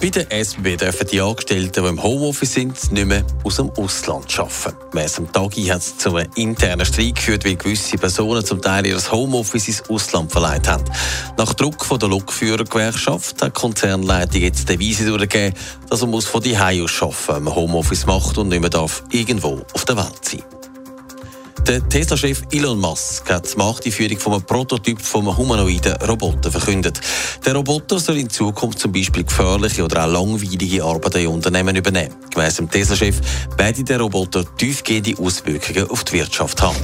Bei der SBB dürfen die Angestellten, die im Homeoffice sind, nicht mehr aus dem Ausland arbeiten. Gemäss dem Tagi hat es zu einem internen Streit geführt, weil gewisse Personen zum Teil ihr Homeoffice ins Ausland verleiht haben. Nach Druck von der Lokführergewerkschaft hat die Konzernleitung jetzt die Devise durchgegeben, dass man von die aus arbeiten wenn man Homeoffice macht und nicht mehr darf irgendwo auf der Welt sein der Tesla-Chef Elon Musk hat die Machteinführung von einem Prototyp einem humanoiden Roboter verkündet. Der Roboter soll in Zukunft zum Beispiel gefährliche oder auch langweilige Arbeiten in Unternehmen übernehmen. Gemäss dem Tesla-Chef werde der Roboter tiefgehende Auswirkungen auf die Wirtschaft haben.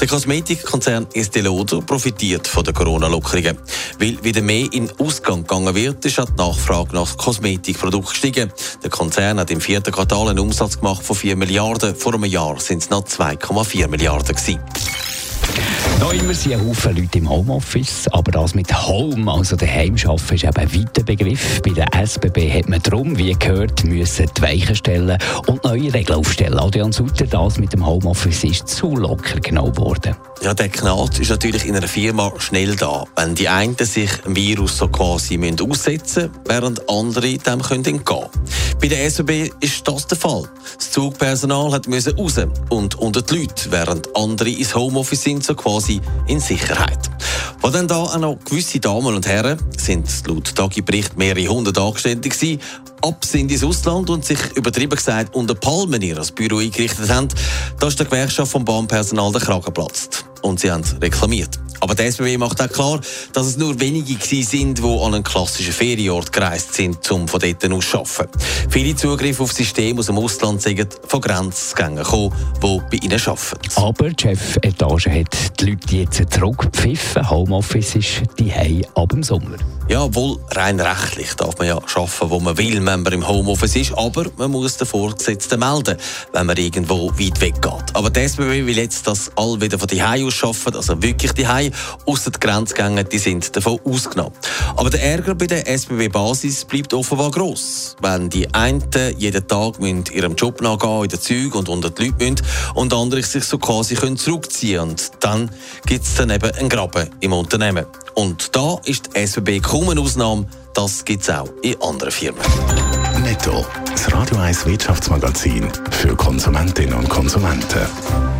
Der Kosmetikkonzern Estée Lauder profitiert von den Corona-Lockerungen. Weil wieder mehr in Ausgang gegangen wird, ist die Nachfrage nach Kosmetikprodukten gestiegen. Der Konzern hat im vierten Quartal einen Umsatz gemacht von 4 Milliarden. Vor einem Jahr sind es noch 2,4 Milliarden gewesen. Noch immer sind ein Haufen Leute im Homeoffice, aber das mit Home, also daheim arbeiten, ist eben ein weiter Begriff. Bei der SBB hat man darum, wie gehört, müssen die Weichen stellen und neue Regeln aufstellen. Adrian Sutter, das mit dem Homeoffice ist zu locker genau geworden. Ja, der Knall ist natürlich in einer Firma schnell da. Wenn die einen sich dem Virus so quasi aussetzen müssen, während andere dem können entgehen Bei der SBB ist das der Fall. Das Zugpersonal müssen raus und unter die Leute, während andere ins Homeoffice sind, so quasi in Sicherheit. Wo dann da auch noch gewisse Damen und Herren, sind laut Tagi-Bericht mehrere hundert Angestellte gewesen, ab sind ins Ausland und sich übertrieben gesagt unter Palmen ihr Büro eingerichtet haben, da ist der Gewerkschaft vom Bahnpersonal der Kragen platzt und sie haben reklamiert. Aber die SBB macht auch klar, dass es nur wenige sind, die an einen klassischen Ferienort gereist sind, um von dort aus zu arbeiten. Viele Zugriffe auf Systeme aus dem Ausland sind von Grenzgängern gekommen, die bei ihnen arbeiten. Aber die Chefetage hat die Leute jetzt zurückgepfiffen. Homeoffice ist die ab dem Sommer. Ja, obwohl rein rechtlich darf man ja arbeiten, wo man will, wenn man im Homeoffice ist, aber man muss den Vorgesetzten melden, wenn man irgendwo weit weg geht. Aber die SBB will jetzt, dass alle wieder von die aus arbeiten, also wirklich die außer die Grenzgänger, die sind davon ausgenommen. Aber der Ärger bei der SBB-Basis bleibt offenbar gross. Wenn die einen jeden Tag ihrem Job nachgehen, in den Zügen und unter die Leute müssen, und andere sich so quasi können zurückziehen Und dann gibt es dann eben einen Graben im Unternehmen. Und da ist die SBB kaum eine Ausnahme. Das gibt es auch in anderen Firmen. Netto, das Radio 1 Wirtschaftsmagazin für Konsumentinnen und Konsumenten.